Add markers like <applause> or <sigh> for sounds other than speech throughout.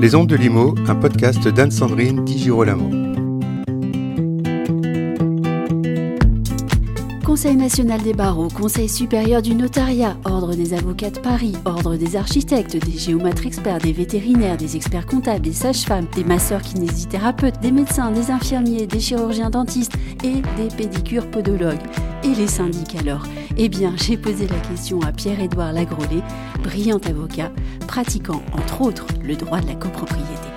Les Ondes de Limo, un podcast d'Anne-Sandrine Di Girolamo. Conseil national des barreaux, Conseil supérieur du notariat, Ordre des avocats de Paris, Ordre des architectes, des géomètres experts, des vétérinaires, des experts comptables, des sages-femmes, des masseurs kinésithérapeutes, des médecins, des infirmiers, des chirurgiens dentistes et des pédicures podologues. Et les syndics alors? Eh bien, j'ai posé la question à Pierre-Édouard Lagrolet, brillant avocat, pratiquant entre autres le droit de la copropriété.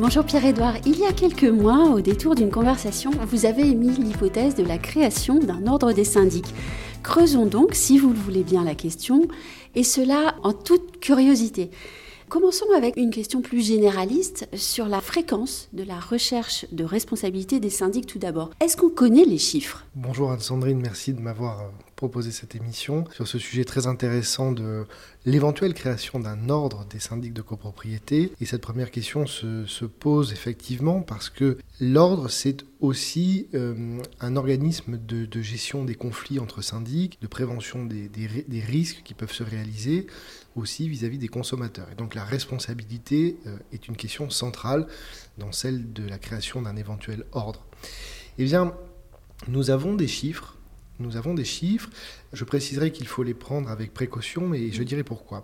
Bonjour Pierre-Édouard. Il y a quelques mois, au détour d'une conversation, vous avez émis l'hypothèse de la création d'un ordre des syndics. Creusons donc, si vous le voulez bien, la question, et cela en toute curiosité. Commençons avec une question plus généraliste sur la fréquence de la recherche de responsabilité des syndics tout d'abord. Est-ce qu'on connaît les chiffres? Bonjour Anne-Sandrine, merci de m'avoir proposé cette émission sur ce sujet très intéressant de l'éventuelle création d'un ordre des syndics de copropriété. Et cette première question se, pose effectivement parce que l'ordre, c'est aussi euh, un organisme de, gestion des conflits entre syndics, de prévention des, des risques qui peuvent se réaliser aussi vis-à-vis des consommateurs. Et donc la responsabilité euh, est une question centrale dans celle de la création d'un éventuel ordre. Eh bien, nous avons des chiffres. Nous avons des chiffres. Je préciserai qu'il faut les prendre avec précaution, mais je dirai pourquoi.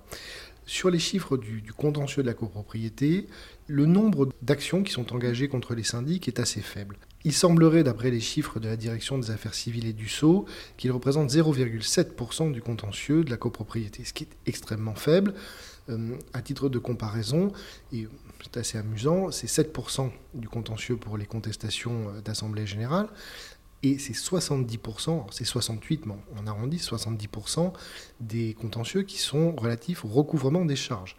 Sur les chiffres du, contentieux de la copropriété, le nombre d'actions qui sont engagées contre les syndics est assez faible. Il semblerait, d'après les chiffres de la Direction des affaires civiles et du Sceau, qu'il représente 0,7% du contentieux de la copropriété, ce qui est extrêmement faible. Euh, à titre de comparaison, et c'est assez amusant, c'est 7% du contentieux pour les contestations euh, d'Assemblée générale, et c'est 70%, c'est 68, mais on arrondit, 70% des contentieux qui sont relatifs au recouvrement des charges.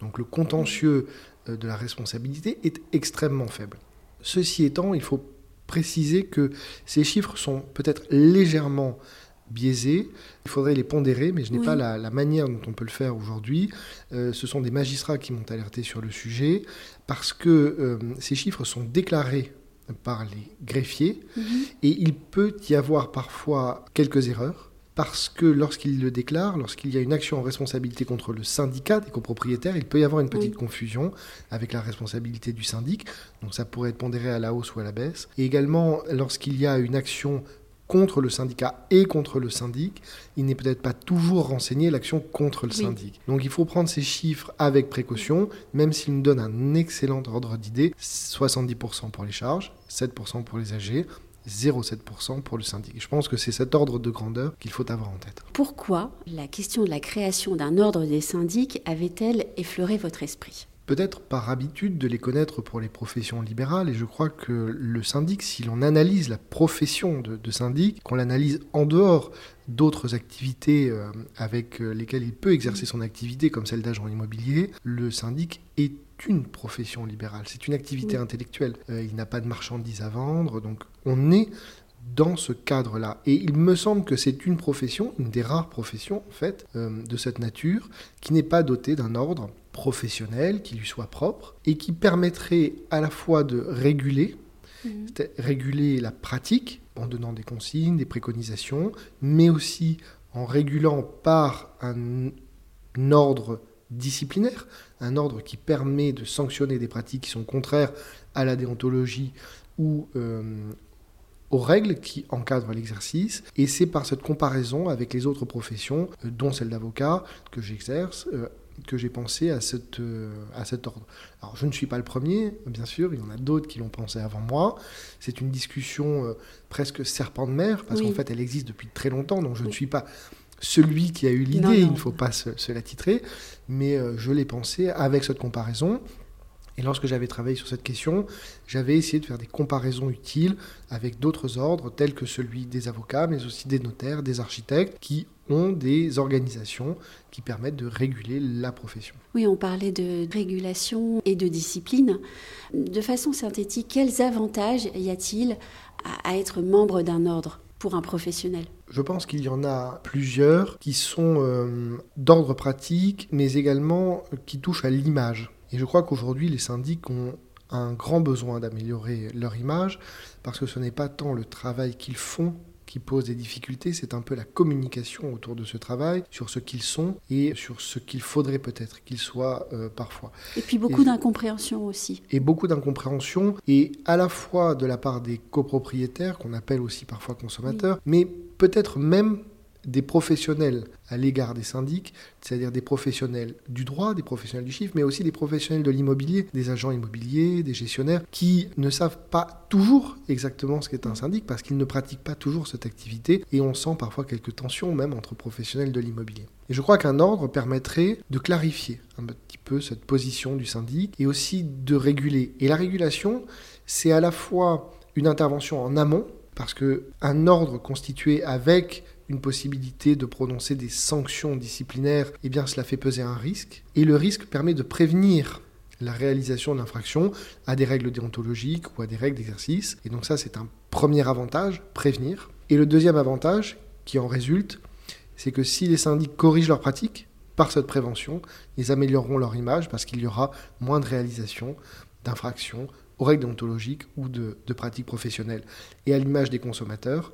Donc le contentieux euh, de la responsabilité est extrêmement faible. Ceci étant, il faut préciser que ces chiffres sont peut-être légèrement biaisés. Il faudrait les pondérer, mais je n'ai pas la, manière dont on peut le faire aujourd'hui. Euh, ce sont des magistrats qui m'ont alerté sur le sujet, parce que euh, ces chiffres sont déclarés par les greffiers, mhm. et il peut y avoir parfois quelques erreurs parce que lorsqu'il le déclare, lorsqu'il y a une action en responsabilité contre le syndicat des copropriétaires, il peut y avoir une petite confusion avec la responsabilité du syndic. Donc ça pourrait être pondéré à la hausse ou à la baisse. Et également, lorsqu'il y a une action contre le syndicat et contre le syndic, il n'est peut-être pas toujours renseigné l'action contre le syndic. Donc il faut prendre ces chiffres avec précaution, même s'ils nous donnent un excellent ordre d'idée, 70% pour les charges, 7% pour les AG, 0,7% pour le syndic. Je pense que c'est cet ordre de grandeur qu'il faut avoir en tête. Pourquoi la question de la création d'un ordre des syndics avait-elle effleuré votre esprit? Peut-être par habitude de les connaître pour les professions libérales, et je crois que le syndic, si l'on analyse la profession de, syndic, qu'on l'analyse en dehors d'autres activités euh, avec euh, lesquelles il peut exercer son activité, comme celle d'agent immobilier, le syndic est une profession libérale, c'est une activité intellectuelle. Euh, il n'a pas de marchandises à vendre, donc on est dans ce cadre-là. Et il me semble que c'est une profession, une des rares professions en fait, euh, de cette nature, qui n'est pas dotée d'un ordre professionnel qui lui soit propre et qui permettrait à la fois de réguler, mhm. réguler la pratique en donnant des consignes, des préconisations, mais aussi en régulant par un ordre disciplinaire, un ordre qui permet de sanctionner des pratiques qui sont contraires à la déontologie ou euh, aux règles qui encadrent l'exercice. Et c'est par cette comparaison avec les autres professions, euh, dont celle d'avocat, que j'exerce, euh, que j'ai pensé à, cette, à cet ordre. Alors je ne suis pas le premier, bien sûr, il y en a d'autres qui l'ont pensé avant moi. C'est une discussion presque serpent de mer, parce qu'en fait elle existe depuis très longtemps, donc je ne suis pas celui qui a eu l'idée, il ne faut pas se, la titrer, mais euh, je l'ai pensé avec cette comparaison. Et lorsque j'avais travaillé sur cette question, j'avais essayé de faire des comparaisons utiles avec d'autres ordres, tels que celui des avocats, mais aussi des notaires, des architectes, qui ont des organisations qui permettent de réguler la profession. Oui, on parlait de régulation et de discipline. De façon synthétique, quels avantages y a-t-il à être membre d'un ordre pour un professionnel? Je pense qu'il y en a plusieurs qui sont euh, d'ordre pratique, mais également qui touchent à l'image. Et je crois qu'aujourd'hui, les syndics ont un grand besoin d'améliorer leur image, parce que ce n'est pas tant le travail qu'ils font qui pose des difficultés, c'est un peu la communication autour de ce travail, sur ce qu'ils sont et sur ce qu'il faudrait peut-être qu'ils soient euh, parfois. Et puis beaucoup d'incompréhension aussi. Et beaucoup d'incompréhension, et à la fois de la part des copropriétaires, qu'on appelle aussi parfois consommateurs, mais peut-être même des professionnels à l'égard des syndics, c'est-à-dire des professionnels du droit, des professionnels du chiffre, mais aussi des professionnels de l'immobilier, des agents immobiliers, des gestionnaires, qui ne savent pas toujours exactement ce qu'est un syndic parce qu'ils ne pratiquent pas toujours cette activité et on sent parfois quelques tensions même entre professionnels de l'immobilier. Et je crois qu'un ordre permettrait de clarifier un petit peu cette position du syndic et aussi de réguler. Et la régulation, c'est à la fois une intervention en amont, parce qu'un ordre constitué avec une possibilité de prononcer des sanctions disciplinaires, eh bien cela fait peser un risque. Et le risque permet de prévenir la réalisation de l'infraction à des règles déontologiques ou à des règles d'exercice. Et donc ça, c'est un premier avantage, prévenir. Et le deuxième avantage qui en résulte, c'est que si les syndics corrigent leurs pratiques, par cette prévention, ils amélioreront leur image parce qu'il y aura moins de réalisation d'infractions aux règles déontologiques ou de pratiques professionnelles. Et à l'image des consommateurs,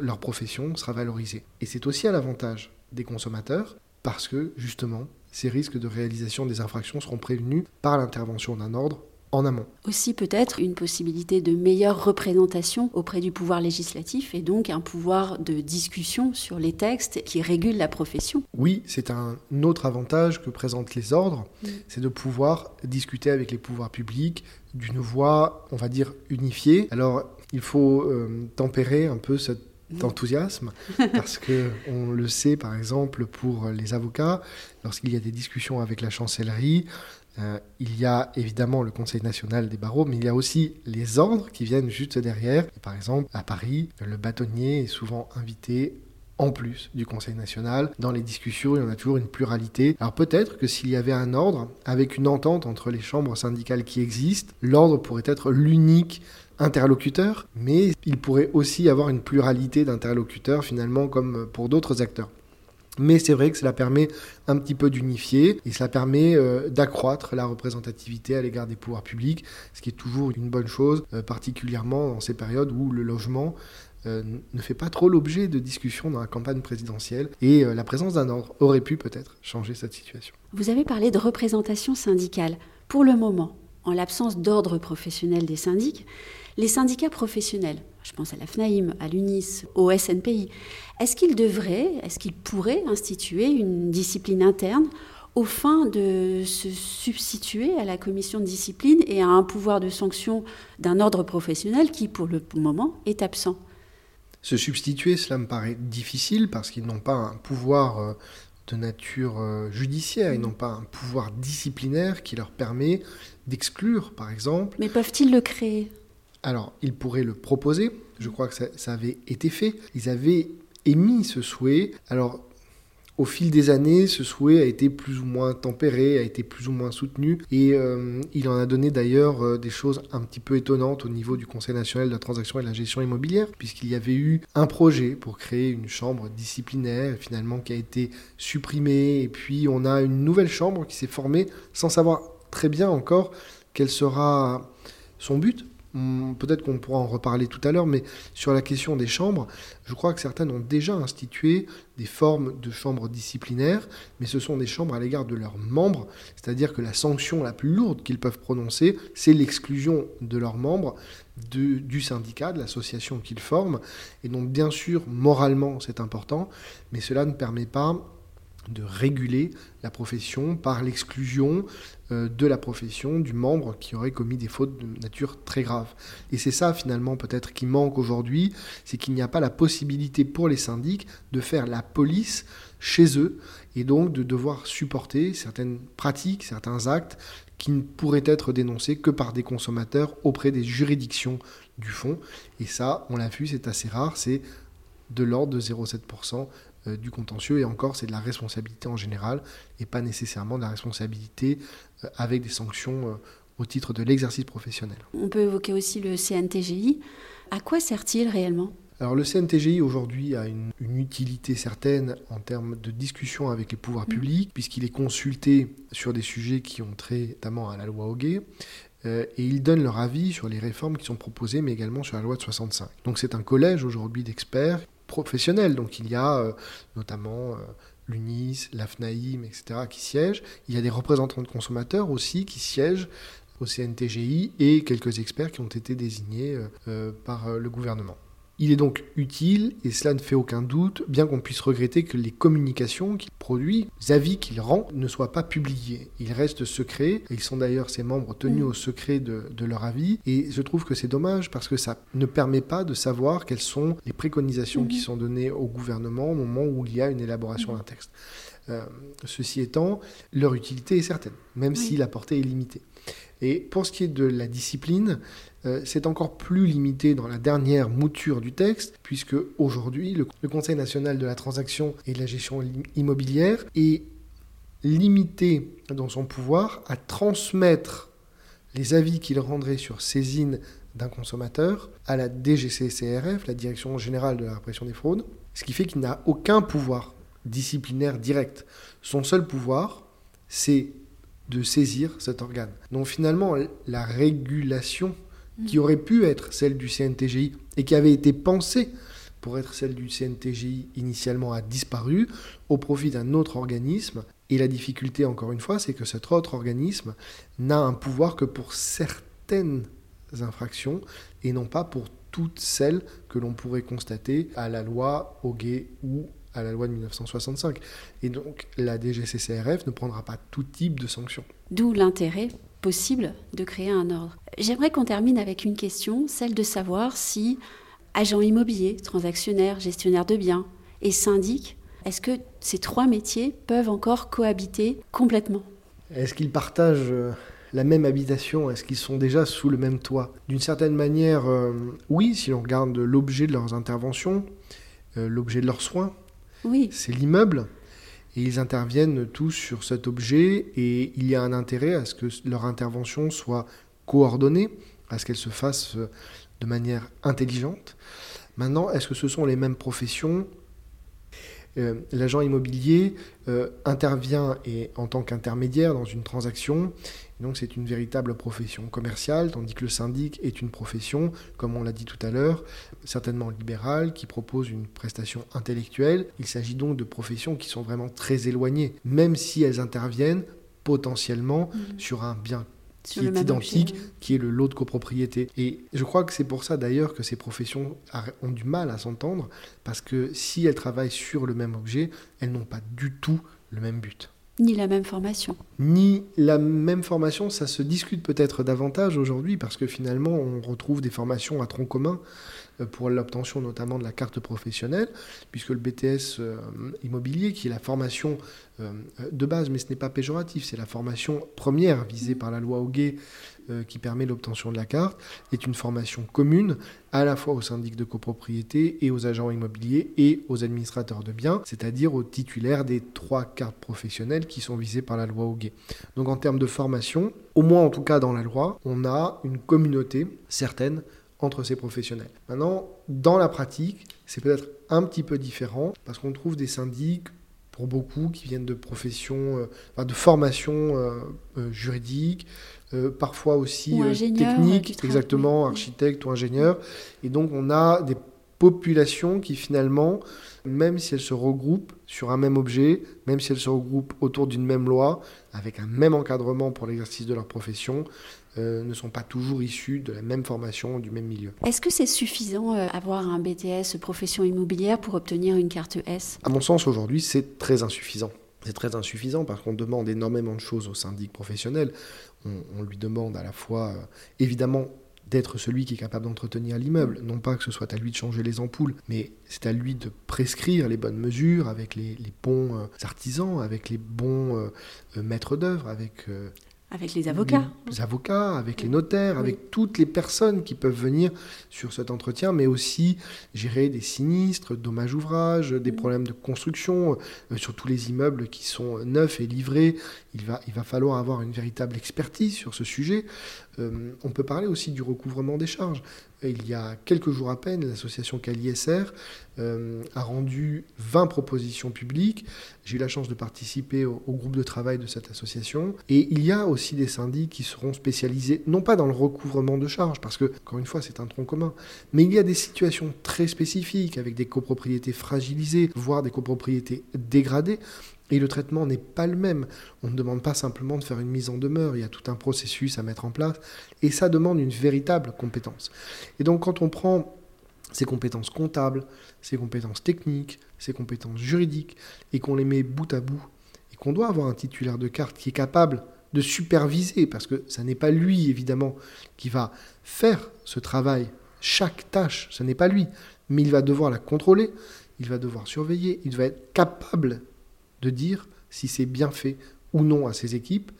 leur profession sera valorisée. Et c'est aussi à l'avantage des consommateurs parce que justement, ces risques de réalisation des infractions seront prévenus par l'intervention d'un ordre en amont. Aussi peut-être une possibilité de meilleure représentation auprès du pouvoir législatif et donc un pouvoir de discussion sur les textes qui régulent la profession. Oui, c'est un autre avantage que présentent les ordres, mm. c'est de pouvoir discuter avec les pouvoirs publics d'une voix, on va dire, unifiée. Alors, il faut euh, tempérer un peu cet enthousiasme <laughs> parce que on le sait par exemple pour les avocats lorsqu'il y a des discussions avec la chancellerie euh, il y a évidemment le Conseil national des barreaux, mais il y a aussi les ordres qui viennent juste derrière. par exemple, à Paris, le bâtonnier est souvent invité en plus du Conseil national. Dans les discussions, il y en a toujours une pluralité. Alors peut-être que s'il y avait un ordre avec une entente entre les chambres syndicales qui existent, l'ordre pourrait être l'unique interlocuteur, mais il pourrait aussi avoir une pluralité d'interlocuteurs finalement comme pour d'autres acteurs. Mais c'est vrai que cela permet un petit peu d'unifier et cela permet euh, d'accroître la représentativité à l'égard des pouvoirs publics, ce qui est toujours une bonne chose, euh, particulièrement dans ces périodes où le logement euh, ne fait pas trop l'objet de discussions dans la campagne présidentielle et la présence d'un ordre aurait pu peut-être changer cette situation. Vous avez parlé de représentation syndicale. Pour le moment, en l'absence d'ordre professionnel des syndics, les syndicats professionnels, je pense à la FNAIM, à l'UNIS, au SNPI, est-ce qu'ils devraient, est-ce qu'ils pourraient instituer une discipline interne au fin de se substituer à la commission de discipline et à un pouvoir de sanction d'un ordre professionnel qui, pour le moment, est absent? Se substituer, cela me paraît difficile parce qu'ils n'ont pas un pouvoir euh, de nature euh, judiciaire, ils n'ont pas un pouvoir disciplinaire qui leur permet d'exclure, par exemple. Mais peuvent-ils le créer? Alors, ils pourraient le proposer. Je crois que ça, avait été fait. Ils avaient émis ce souhait. Alors, au fil des années, ce souhait a été plus ou moins tempéré, a été plus ou moins soutenu, et euh, il en a donné d'ailleurs euh, des choses un petit peu étonnantes au niveau du Conseil national de la transaction et de la gestion immobilière, puisqu'il y avait eu un projet pour créer une chambre disciplinaire, finalement qui a été supprimé, et puis on a une nouvelle chambre qui s'est formée sans savoir très bien encore quel sera son but, peut-être qu'on pourra en reparler tout à l'heure, mais sur la question des chambres, je crois que certaines ont déjà institué des formes de chambres disciplinaires, mais ce sont des chambres à l'égard de leurs membres, c'est-à-dire que la sanction la plus lourde qu'ils peuvent prononcer, c'est l'exclusion de leurs membres du syndicat, de l'association qu'ils forment. Et donc bien sûr, moralement, c'est important, mais cela ne permet pas de réguler la profession par l'exclusion euh, de la profession du membre qui aurait commis des fautes de nature très grave. Et c'est ça finalement peut-être qui manque aujourd'hui, c'est qu'il n'y a pas la possibilité pour les syndics de faire la police chez eux et donc de devoir supporter certaines pratiques, certains actes qui ne pourraient être dénoncés que par des consommateurs auprès des juridictions du fond. Et ça, on l'a vu, c'est assez rare, c'est de l'ordre de 0,7% euh, du contentieux, et encore, c'est de la responsabilité en général, et pas nécessairement de la responsabilité euh, avec des sanctions euh, au titre de l'exercice professionnel. On peut évoquer aussi le CNTGI. À quoi sert-il réellement? Alors le CNTGI aujourd'hui a une, utilité certaine en termes de discussion avec les pouvoirs mmh. publics, puisqu'il est consulté sur des sujets qui ont trait notamment à la loi Hoguet, et ils donnent leur avis sur les réformes qui sont proposées, mais également sur la loi de 65. Donc c'est un collège aujourd'hui d'experts professionnels. Donc il y a notamment l'UNIS, l'AFNAIM, etc., qui siègent. Il y a des représentants de consommateurs aussi qui siègent au CNTGI et quelques experts qui ont été désignés euh, euh, par euh, le gouvernement. Il est donc utile, et cela ne fait aucun doute, bien qu'on puisse regretter que les communications qu'il produit, les avis qu'il rend, ne soient pas publiés. Ils restent secrets, ils sont d'ailleurs ses membres tenus au secret de, de, leur avis, et je trouve que c'est dommage parce que ça ne permet pas de savoir quelles sont les préconisations qui sont données au gouvernement au moment où il y a une élaboration d'un texte. ceci étant, leur utilité est certaine, même si la portée est limitée. Et pour ce qui est de la discipline, euh, c'est encore plus limité dans la dernière mouture du texte, puisque aujourd'hui, le, Conseil national de la transaction et de la gestion immobilière est limité dans son pouvoir à transmettre les avis qu'il rendrait sur saisine d'un consommateur à la DGCCRF, la Direction générale de la répression des fraudes, ce qui fait qu'il n'a aucun pouvoir disciplinaire direct. Son seul pouvoir, c'est de saisir cet organe. Donc finalement, la régulation qui aurait pu être celle du CNTGI et qui avait été pensée pour être celle du CNTGI initialement a disparu au profit d'un autre organisme. Et la difficulté, encore une fois, c'est que cet autre organisme n'a un pouvoir que pour certaines infractions et non pas pour toutes celles que l'on pourrait constater à la loi Hoguet ou à la loi de 1965. Et donc la DGCCRF ne prendra pas tout type de sanctions. D'où l'intérêt possible de créer un ordre. J'aimerais qu'on termine avec une question, celle de savoir si agent immobilier, transactionnaire, gestionnaire de biens et syndic, est-ce que ces trois métiers peuvent encore cohabiter complètement? Est-ce qu'ils partagent euh, la même habitation? Est-ce qu'ils sont déjà sous le même toit? D'une certaine manière, euh, oui, si l'on regarde l'objet de leurs interventions, euh, l'objet de leurs soins, c'est l'immeuble. Et ils interviennent tous sur cet objet et il y a un intérêt à ce que leur intervention soit coordonnée, à ce qu'elle se fasse euh, de manière intelligente. Maintenant, est-ce que ce sont les mêmes professions euh, L'agent immobilier euh, intervient et, en tant qu'intermédiaire dans une transaction donc c'est une véritable profession commerciale, tandis que le syndic est une profession, comme on l'a dit tout à l'heure, certainement libérale, qui propose une prestation intellectuelle. Il s'agit donc de professions qui sont vraiment très éloignées, même si elles interviennent potentiellement mmh. sur un bien qui est identique, qui est le lot de copropriété. Et je crois que c'est pour ça d'ailleurs que ces professions ont du mal à s'entendre, parce que si elles travaillent sur le même objet, elles n'ont pas du tout le même but. Ni la même formation. Ni la même formation, ça se discute peut-être davantage aujourd'hui parce que finalement on retrouve des formations à tronc commun pour l'obtention notamment de la carte professionnelle, puisque le BTS euh, immobilier, qui est la formation euh, de base, mais ce n'est pas péjoratif, c'est la formation première visée par la loi euh, qui permet l'obtention de la carte est une formation commune à la fois aux syndics de copropriété et aux agents immobiliers et aux administrateurs de biens, c'est-à-dire aux titulaires des trois cartes professionnelles qui sont visées par la loi Hoguet. Donc en termes de formation, au moins en tout cas dans la loi, on a une communauté certaine entre ces professionnels. Maintenant, dans la pratique, c'est peut-être un petit peu différent parce qu'on trouve des syndics pour beaucoup qui viennent de professions, euh, de formations euh, juridiques, euh, parfois aussi techniques, exactement, architectes ou ingénieurs. Et donc on a des populations qui finalement, même si elles se regroupent sur un même objet, même si elles se regroupent autour d'une même loi, avec un même encadrement pour l'exercice de leur profession, euh, ne sont pas toujours issues de la même formation, du même milieu. Est-ce que c'est suffisant avoir un BTS profession immobilière pour obtenir une carte S? À mon sens, aujourd'hui, c'est très insuffisant. C'est très insuffisant parce qu'on demande énormément de choses au syndic professionnel. On, lui demande à la fois, euh, évidemment, d'être celui qui est capable d'entretenir l'immeuble. Non pas que ce soit à lui de changer les ampoules, mais c'est à lui de prescrire les bonnes mesures avec les, bons euh, artisans, avec les bons euh, maîtres d'œuvre, avec avec les avocats. Les avocats, avec les notaires, avec toutes les personnes qui peuvent venir sur cet entretien, mais aussi gérer des sinistres, dommages ouvrages, des problèmes de construction, euh, sur tous les immeubles qui sont neufs et livrés. Il va, il va falloir avoir une véritable expertise sur ce sujet. Euh, on peut parler aussi du recouvrement des charges. Il y a quelques jours à peine, l'association CaliSR euh, a rendu 20 propositions publiques. J'ai eu la chance de participer au, groupe de travail de cette association. Et il y a aussi des syndics qui seront spécialisés, non pas dans le recouvrement de charges, parce que, encore une fois, c'est un tronc commun, mais il y a des situations très spécifiques avec des copropriétés fragilisées, voire des copropriétés dégradées. Et le traitement n'est pas le même. On ne demande pas simplement de faire une mise en demeure, il y a tout un processus à mettre en place, et ça demande une véritable compétence. Et donc quand on prend ses compétences comptables, ses compétences techniques, ses compétences juridiques, et qu'on les met bout à bout, et qu'on doit avoir un titulaire de carte qui est capable de superviser, parce que ce n'est pas lui, évidemment, qui va faire ce travail, chaque tâche, ce n'est pas lui, mais il va devoir la contrôler, il va devoir surveiller, il va être capable de dire si c'est bien fait ou non à ses équipes.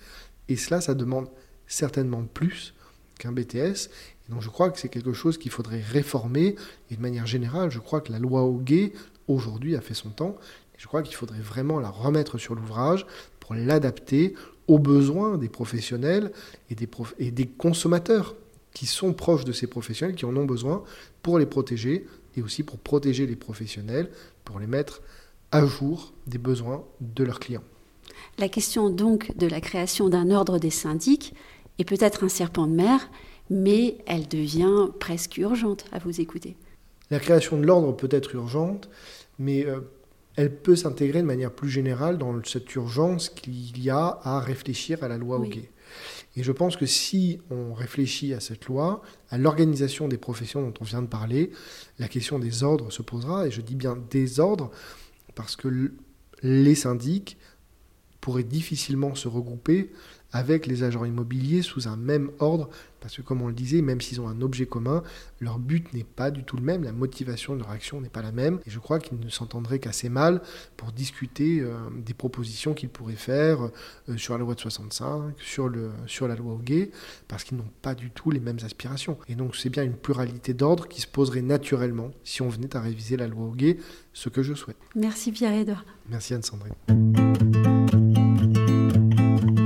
Et cela, ça demande certainement plus qu'un BTS. Et donc je crois que c'est quelque chose qu'il faudrait réformer. Et de manière générale, je crois que la loi Hoguet, aujourd'hui, a fait son temps. Et je crois qu'il faudrait vraiment la remettre sur l'ouvrage pour l'adapter aux besoins des professionnels et des consommateurs qui sont proches de ces professionnels, qui en ont besoin pour les protéger et aussi pour protéger les professionnels, pour les mettre à jour des besoins de leurs clients. La question donc de la création d'un ordre des syndics est peut-être un serpent de mer, mais elle devient presque urgente à vous écouter. La création de l'ordre peut être urgente, mais euh, elle peut s'intégrer de manière plus générale dans cette urgence qu'il y a à réfléchir à la loi oui. Et je pense que si on réfléchit à cette loi, à l'organisation des professions dont on vient de parler, la question des ordres se posera, et je dis bien des ordres, parce que les syndics pourraient difficilement se regrouper avec les agents immobiliers sous un même ordre, parce que comme on le disait, même s'ils ont un objet commun, leur but n'est pas du tout le même, la motivation de leur action n'est pas la même, et je crois qu'ils ne s'entendraient qu'assez mal pour discuter euh, des propositions qu'ils pourraient faire euh, sur la loi de 65, sur, le, sur la loi Hoguet, parce qu'ils n'ont pas du tout les mêmes aspirations. Et donc c'est bien une pluralité d'ordres qui se poserait naturellement si on venait à réviser la loi Hoguet, ce que je souhaite. Merci Pierre-Edouard. Merci Anne-Sandrine.